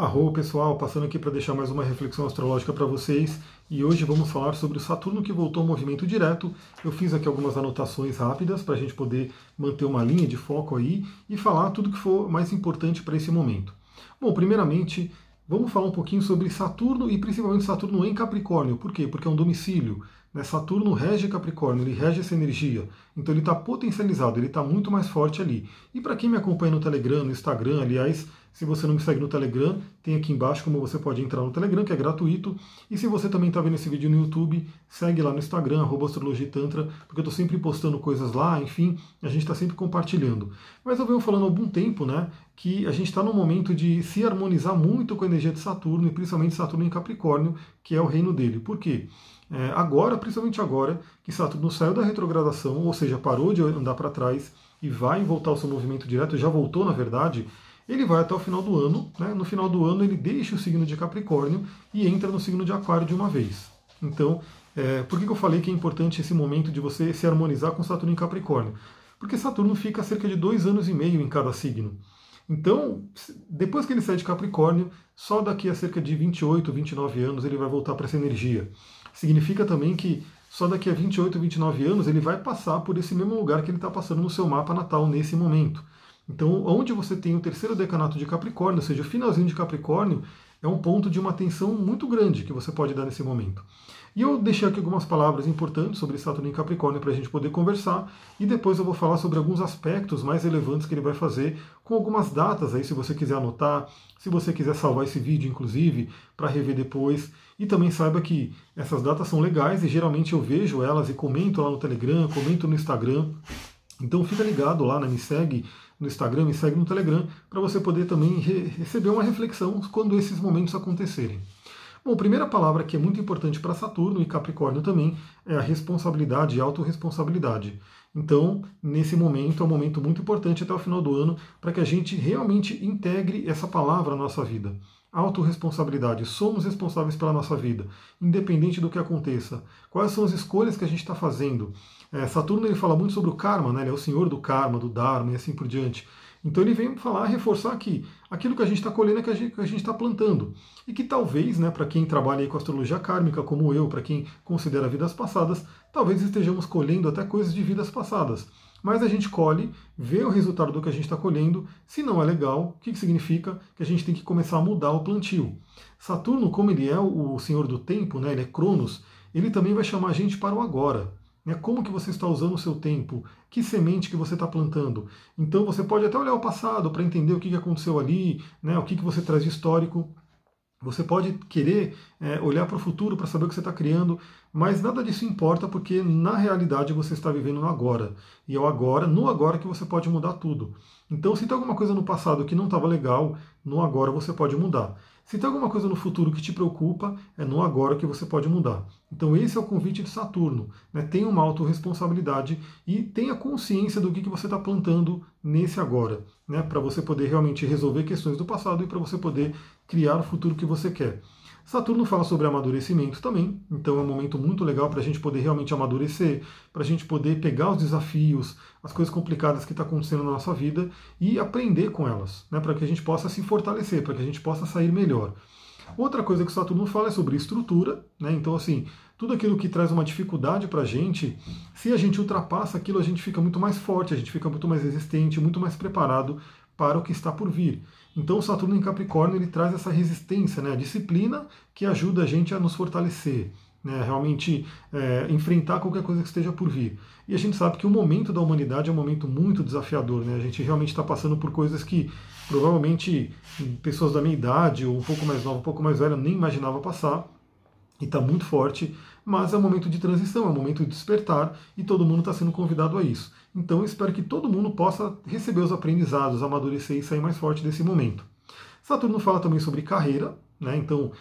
Arro pessoal, passando aqui para deixar mais uma reflexão astrológica para vocês e hoje vamos falar sobre o Saturno que voltou ao movimento direto. Eu fiz aqui algumas anotações rápidas para a gente poder manter uma linha de foco aí e falar tudo que for mais importante para esse momento. Bom, primeiramente, vamos falar um pouquinho sobre Saturno e principalmente Saturno em Capricórnio. Por quê? Porque é um domicílio. Né? Saturno rege Capricórnio, ele rege essa energia. Então ele está potencializado, ele está muito mais forte ali. E para quem me acompanha no Telegram, no Instagram, aliás, se você não me segue no Telegram, tem aqui embaixo como você pode entrar no Telegram, que é gratuito. E se você também está vendo esse vídeo no YouTube, segue lá no Instagram, astrologitantra, porque eu estou sempre postando coisas lá, enfim, a gente está sempre compartilhando. Mas eu venho falando há algum tempo, né, que a gente está no momento de se harmonizar muito com a energia de Saturno, e principalmente Saturno em Capricórnio, que é o reino dele. Por quê? É, agora, principalmente agora, que Saturno saiu da retrogradação, ou seja, parou de andar para trás e vai voltar ao seu movimento direto, já voltou na verdade, ele vai até o final do ano. Né? No final do ano, ele deixa o signo de Capricórnio e entra no signo de Aquário de uma vez. Então, é, por que, que eu falei que é importante esse momento de você se harmonizar com Saturno em Capricórnio? Porque Saturno fica cerca de dois anos e meio em cada signo. Então, depois que ele sai de Capricórnio, só daqui a cerca de 28, 29 anos ele vai voltar para essa energia. Significa também que só daqui a 28, 29 anos ele vai passar por esse mesmo lugar que ele está passando no seu mapa natal nesse momento. Então, onde você tem o terceiro decanato de Capricórnio, ou seja, o finalzinho de Capricórnio, é um ponto de uma tensão muito grande que você pode dar nesse momento. E eu deixei aqui algumas palavras importantes sobre Saturno em Capricórnio para a gente poder conversar, e depois eu vou falar sobre alguns aspectos mais relevantes que ele vai fazer, com algumas datas aí, se você quiser anotar, se você quiser salvar esse vídeo, inclusive, para rever depois. E também saiba que essas datas são legais e geralmente eu vejo elas e comento lá no Telegram, comento no Instagram. Então fica ligado lá, né? me segue no Instagram, me segue no Telegram, para você poder também re receber uma reflexão quando esses momentos acontecerem. Bom, primeira palavra que é muito importante para Saturno e Capricórnio também é a responsabilidade e autorresponsabilidade. Então, nesse momento, é um momento muito importante até o final do ano para que a gente realmente integre essa palavra na nossa vida. Autoresponsabilidade. Somos responsáveis pela nossa vida, independente do que aconteça. Quais são as escolhas que a gente está fazendo? É, Saturno ele fala muito sobre o karma, né? ele é o senhor do karma, do dharma e assim por diante. Então ele vem falar, reforçar que aquilo que a gente está colhendo é que a gente está plantando. E que talvez, né, para quem trabalha com astrologia kármica, como eu, para quem considera vidas passadas, talvez estejamos colhendo até coisas de vidas passadas. Mas a gente colhe, vê o resultado do que a gente está colhendo. Se não é legal, o que, que significa? Que a gente tem que começar a mudar o plantio. Saturno, como ele é o senhor do tempo, né, ele é Cronos, ele também vai chamar a gente para o agora. Né? Como que você está usando o seu tempo? Que semente que você está plantando? Então você pode até olhar o passado para entender o que aconteceu ali, né? o que você traz de histórico. Você pode querer é, olhar para o futuro para saber o que você está criando, mas nada disso importa porque na realidade você está vivendo no agora. E é o agora, no agora que você pode mudar tudo. Então, se tem alguma coisa no passado que não estava legal, no agora você pode mudar. Se tem alguma coisa no futuro que te preocupa, é no agora que você pode mudar. Então esse é o convite de Saturno. Né? Tenha uma autorresponsabilidade e tenha consciência do que, que você está plantando nesse agora, né? para você poder realmente resolver questões do passado e para você poder criar o futuro que você quer. Saturno fala sobre amadurecimento também, então é um momento muito legal para a gente poder realmente amadurecer, para a gente poder pegar os desafios, as coisas complicadas que estão tá acontecendo na nossa vida e aprender com elas, né, para que a gente possa se fortalecer, para que a gente possa sair melhor. Outra coisa que Saturno fala é sobre estrutura, né? então assim, tudo aquilo que traz uma dificuldade para a gente, se a gente ultrapassa aquilo, a gente fica muito mais forte, a gente fica muito mais resistente, muito mais preparado para o que está por vir. Então Saturno em Capricórnio ele traz essa resistência, né, a disciplina que ajuda a gente a nos fortalecer, né, realmente é, enfrentar qualquer coisa que esteja por vir. E a gente sabe que o momento da humanidade é um momento muito desafiador, né? A gente realmente está passando por coisas que provavelmente pessoas da minha idade, ou um pouco mais nova, um pouco mais velha, nem imaginava passar, e está muito forte mas é um momento de transição, é um momento de despertar e todo mundo está sendo convidado a isso. Então espero que todo mundo possa receber os aprendizados, amadurecer e sair mais forte desse momento. Saturno fala também sobre carreira, né? Então,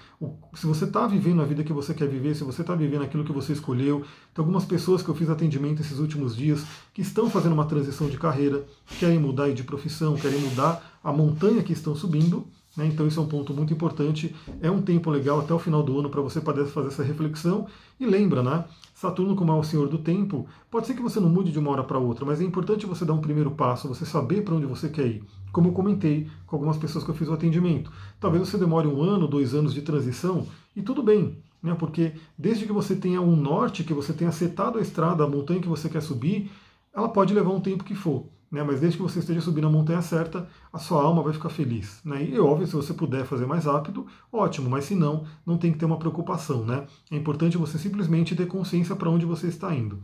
se você está vivendo a vida que você quer viver, se você está vivendo aquilo que você escolheu, tem algumas pessoas que eu fiz atendimento esses últimos dias que estão fazendo uma transição de carreira, querem mudar de profissão, querem mudar a montanha que estão subindo? Então, isso é um ponto muito importante. É um tempo legal até o final do ano para você poder fazer essa reflexão. E lembra, né? Saturno, como é o senhor do tempo, pode ser que você não mude de uma hora para outra, mas é importante você dar um primeiro passo, você saber para onde você quer ir. Como eu comentei com algumas pessoas que eu fiz o atendimento. Talvez você demore um ano, dois anos de transição, e tudo bem. Né? Porque desde que você tenha um norte, que você tenha setado a estrada, a montanha que você quer subir, ela pode levar um tempo que for. Né? Mas desde que você esteja subindo a montanha certa, a sua alma vai ficar feliz. Né? E óbvio, se você puder fazer mais rápido, ótimo, mas se não, não tem que ter uma preocupação. Né? É importante você simplesmente ter consciência para onde você está indo.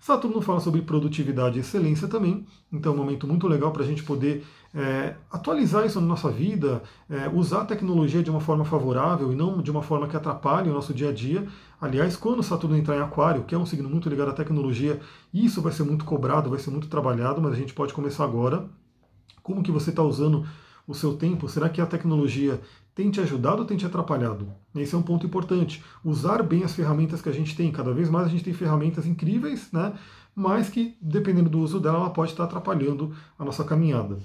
Saturno fala sobre produtividade e excelência também, então é um momento muito legal para a gente poder é, atualizar isso na nossa vida, é, usar a tecnologia de uma forma favorável e não de uma forma que atrapalhe o nosso dia a dia. Aliás, quando Saturno entrar em Aquário, que é um signo muito ligado à tecnologia, isso vai ser muito cobrado, vai ser muito trabalhado, mas a gente pode começar agora. Como que você está usando o seu tempo? Será que a tecnologia tem te ajudado ou tem te atrapalhado? Esse é um ponto importante. Usar bem as ferramentas que a gente tem. Cada vez mais a gente tem ferramentas incríveis, né? mas que, dependendo do uso dela, ela pode estar atrapalhando a nossa caminhada.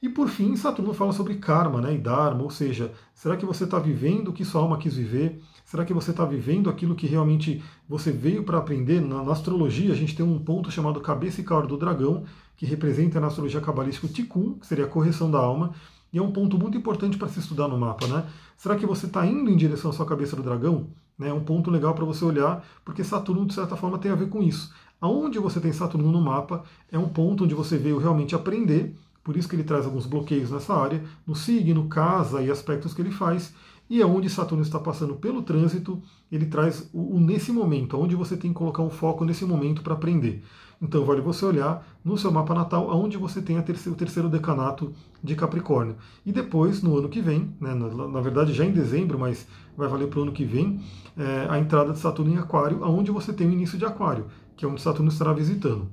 E por fim, Saturno fala sobre karma né, e dharma, ou seja, será que você está vivendo o que sua alma quis viver? Será que você está vivendo aquilo que realmente você veio para aprender? Na, na, astrologia, a gente tem um ponto chamado cabeça e cauda do dragão, que representa na astrologia cabalística o Tikkun, que seria a correção da alma, e é um ponto muito importante para se estudar no mapa, né? Será que você está indo em direção à sua cabeça do dragão? É um ponto legal para você olhar, porque Saturno, de certa forma, tem a ver com isso. Aonde você tem Saturno no mapa é um ponto onde você veio realmente aprender, por isso que ele traz alguns bloqueios nessa área, no signo, casa e aspectos que ele faz, e onde Saturno está passando pelo trânsito, ele traz o, o nesse momento, onde você tem que colocar um foco nesse momento para aprender. Então vale você olhar no seu mapa natal aonde você tem terceiro, o terceiro decanato de Capricórnio. E depois, no ano que vem, né, na, na, verdade já em dezembro, mas vai valer para o ano que vem, é, a entrada de Saturno em Aquário, aonde você tem o início de Aquário, que é onde Saturno estará visitando.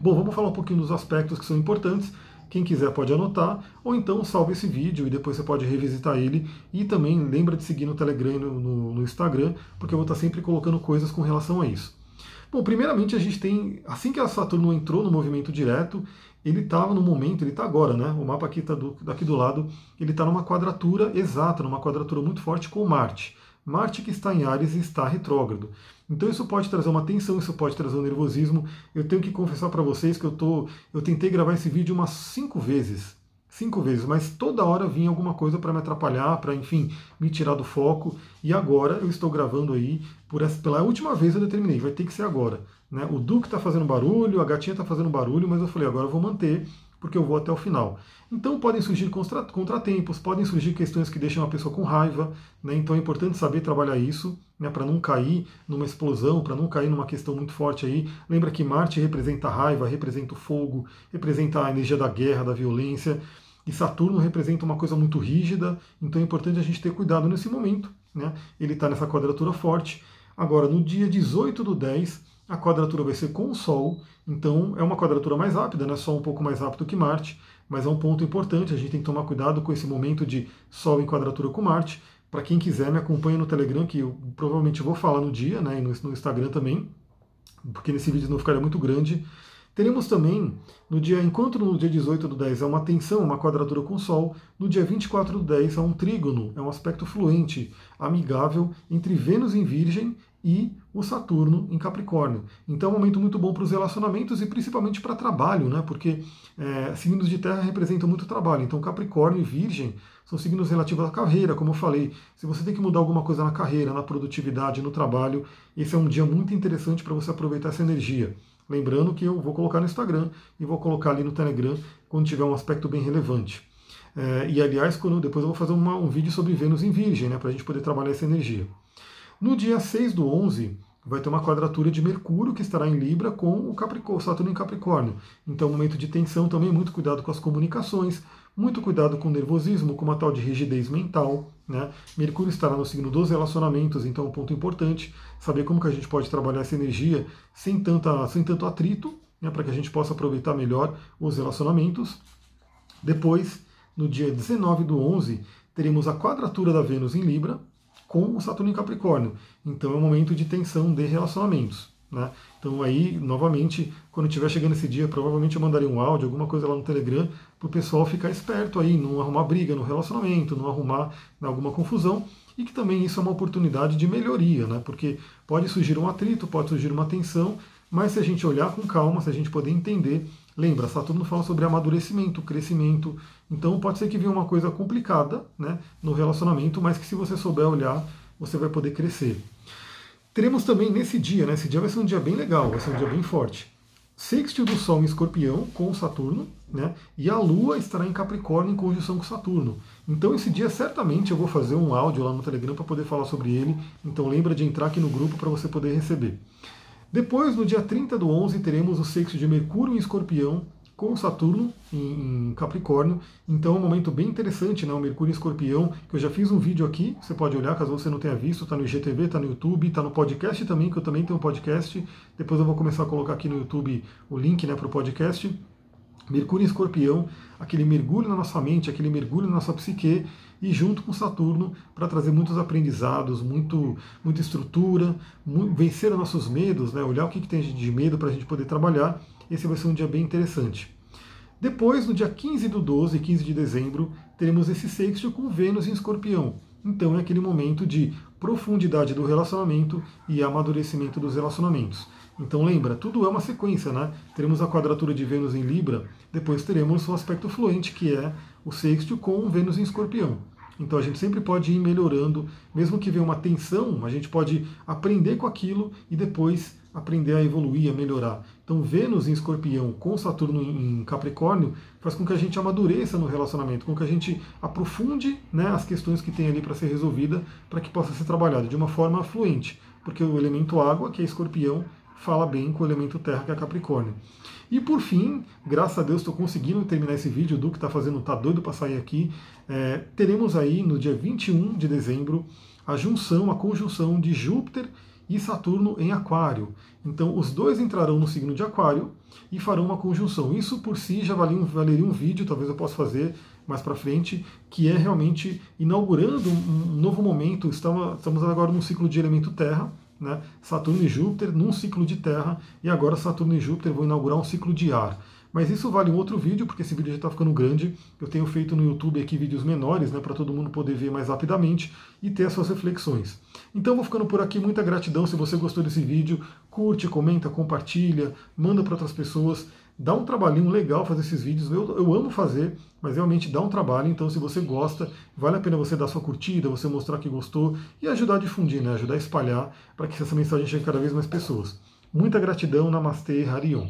Bom, vamos falar um pouquinho dos aspectos que são importantes. Quem quiser pode anotar, ou então salve esse vídeo e depois você pode revisitar ele. E também lembra de seguir no Telegram e no, no, no Instagram, porque eu vou estar sempre colocando coisas com relação a isso. Bom, primeiramente a gente tem, assim que a Saturno entrou no movimento direto, ele estava no momento, ele está agora, né? O mapa aqui está daqui do lado, ele está numa quadratura exata, numa quadratura muito forte com Marte. Marte que está em Ares está retrógrado. Então isso pode trazer uma tensão, isso pode trazer um nervosismo. Eu tenho que confessar para vocês que eu tô, eu tentei gravar esse vídeo umas cinco vezes cinco vezes, mas toda hora vinha alguma coisa para me atrapalhar, para enfim me tirar do foco. E agora eu estou gravando aí por essa, pela última vez eu determinei, vai ter que ser agora. Né? O Duque está fazendo barulho, a gatinha está fazendo barulho, mas eu falei agora eu vou manter porque eu vou até o final. Então podem surgir contratempos, podem surgir questões que deixam a pessoa com raiva, né? então é importante saber trabalhar isso, né? para não cair numa explosão, para não cair numa questão muito forte aí. Lembra que Marte representa a raiva, representa o fogo, representa a energia da guerra, da violência. E Saturno representa uma coisa muito rígida, então é importante a gente ter cuidado nesse momento. Né? Ele está nessa quadratura forte. Agora, no dia 18 do 10, a quadratura vai ser com o Sol, então é uma quadratura mais rápida, não é só um pouco mais rápido que Marte, mas é um ponto importante, a gente tem que tomar cuidado com esse momento de Sol em quadratura com Marte. Para quem quiser, me acompanha no Telegram, que eu provavelmente vou falar no dia, né, e no, no Instagram também, porque nesse vídeo não ficaria muito grande. Teremos também, no dia, enquanto no dia 18 do 10 é uma tensão, uma quadratura com o Sol, no dia 24 do 10 é um trígono, é um aspecto fluente, amigável entre Vênus em Virgem e o Saturno em Capricórnio. Então é um momento muito bom para os relacionamentos e principalmente para trabalho, né? porque é, signos de terra representam muito trabalho. Então Capricórnio e Virgem são signos relativos à carreira, como eu falei. Se você tem que mudar alguma coisa na carreira, na produtividade, no trabalho, esse é um dia muito interessante para você aproveitar essa energia. Lembrando que eu vou colocar no Instagram e vou colocar ali no Telegram quando tiver um aspecto bem relevante. É, e aliás, quando, depois eu vou fazer uma, um vídeo sobre Vênus em Virgem, né, para a gente poder trabalhar essa energia. No dia 6 do 11, vai ter uma quadratura de Mercúrio que estará em Libra com o Capricórnio, Saturno em Capricórnio. Então, momento de tensão também, muito cuidado com as comunicações, muito cuidado com o nervosismo, com uma tal de rigidez mental. Né? Mercúrio estará no signo dos relacionamentos, então é um ponto importante saber como que a gente pode trabalhar essa energia sem, tanta, sem tanto atrito, né? para que a gente possa aproveitar melhor os relacionamentos. Depois, no dia 19 do 11, teremos a quadratura da Vênus em Libra com o Saturno em Capricórnio. Então é um momento de tensão de relacionamentos. Né? Então aí, novamente, quando estiver chegando esse dia, provavelmente eu mandarei um áudio, alguma coisa lá no Telegram, para o pessoal ficar esperto aí, não arrumar briga no relacionamento, não arrumar né, alguma confusão, e que também isso é uma oportunidade de melhoria, né? porque pode surgir um atrito, pode surgir uma tensão, mas se a gente olhar com calma, se a gente poder entender, lembra, Saturno fala sobre amadurecimento, crescimento, então pode ser que venha uma coisa complicada né, no relacionamento, mas que se você souber olhar, você vai poder crescer. Teremos também nesse dia, né? Esse dia vai ser um dia bem legal, vai ser um dia bem forte. Sextil do Sol em Escorpião com Saturno, né? E a Lua estará em Capricórnio em conjunção com Saturno. Então esse dia certamente eu vou fazer um áudio lá no Telegram para poder falar sobre ele. Então lembra de entrar aqui no grupo para você poder receber. Depois, no dia 30 do 11, teremos o sexto de Mercúrio em Escorpião com Saturno em, Capricórnio. Então é um momento bem interessante, né? O Mercúrio em Escorpião, que eu já fiz um vídeo aqui, você pode olhar caso você não tenha visto, está no IGTV, está no YouTube, está no podcast também, que eu também tenho um podcast. Depois eu vou começar a colocar aqui no YouTube o link né, para o podcast. Mercúrio em Escorpião, aquele mergulho na nossa mente, aquele mergulho na nossa psique, e junto com Saturno para trazer muitos aprendizados, muito, muita estrutura, muito, vencer os nossos medos, né? olhar o que, que tem de medo para a gente poder trabalhar esse vai ser um dia bem interessante. Depois, no dia 15 do 12, 15 de dezembro, teremos esse sexto com Vênus em Escorpião. Então é aquele momento de profundidade do relacionamento e amadurecimento dos relacionamentos. Então lembra, tudo é uma sequência, né? Teremos a quadratura de Vênus em Libra, depois teremos o aspecto fluente, que é o sexto com Vênus em Escorpião. Então a gente sempre pode ir melhorando, mesmo que venha uma tensão, a gente pode aprender com aquilo e depois aprender a evoluir, a melhorar. Então Vênus em Escorpião com Saturno em Capricórnio faz com que a gente amadureça no relacionamento, com que a gente aprofunde né, as questões que tem ali para ser resolvida, para que possa ser trabalhado de uma forma fluente, porque o elemento água, que é Escorpião, fala bem com o elemento terra, que é Capricórnio. E por fim, graças a Deus estou conseguindo terminar esse vídeo, o Duque está fazendo, tá doido para sair aqui. É, teremos aí no dia 21 de dezembro a junção, a conjunção de Júpiter e Saturno em Aquário. Então, os dois entrarão no signo de Aquário e farão uma conjunção. Isso por si já valeria um, valeria um vídeo, talvez eu possa fazer mais para frente, que é realmente inaugurando um novo momento. Estamos agora num ciclo de elemento Terra, né? Saturno e Júpiter num ciclo de Terra, e agora Saturno e Júpiter vão inaugurar um ciclo de ar. Mas isso vale um outro vídeo, porque esse vídeo já está ficando grande. Eu tenho feito no YouTube aqui vídeos menores, né, para todo mundo poder ver mais rapidamente e ter as suas reflexões. Então vou ficando por aqui, muita gratidão. Se você gostou desse vídeo, curte, comenta, compartilha, manda para outras pessoas. Dá um trabalhinho legal fazer esses vídeos. Eu, eu amo fazer, mas realmente dá um trabalho. Então, se você gosta, vale a pena você dar sua curtida, você mostrar que gostou e ajudar a difundir, né? ajudar a espalhar para que essa mensagem chegue a cada vez mais pessoas. Muita gratidão, Namastê, Harion.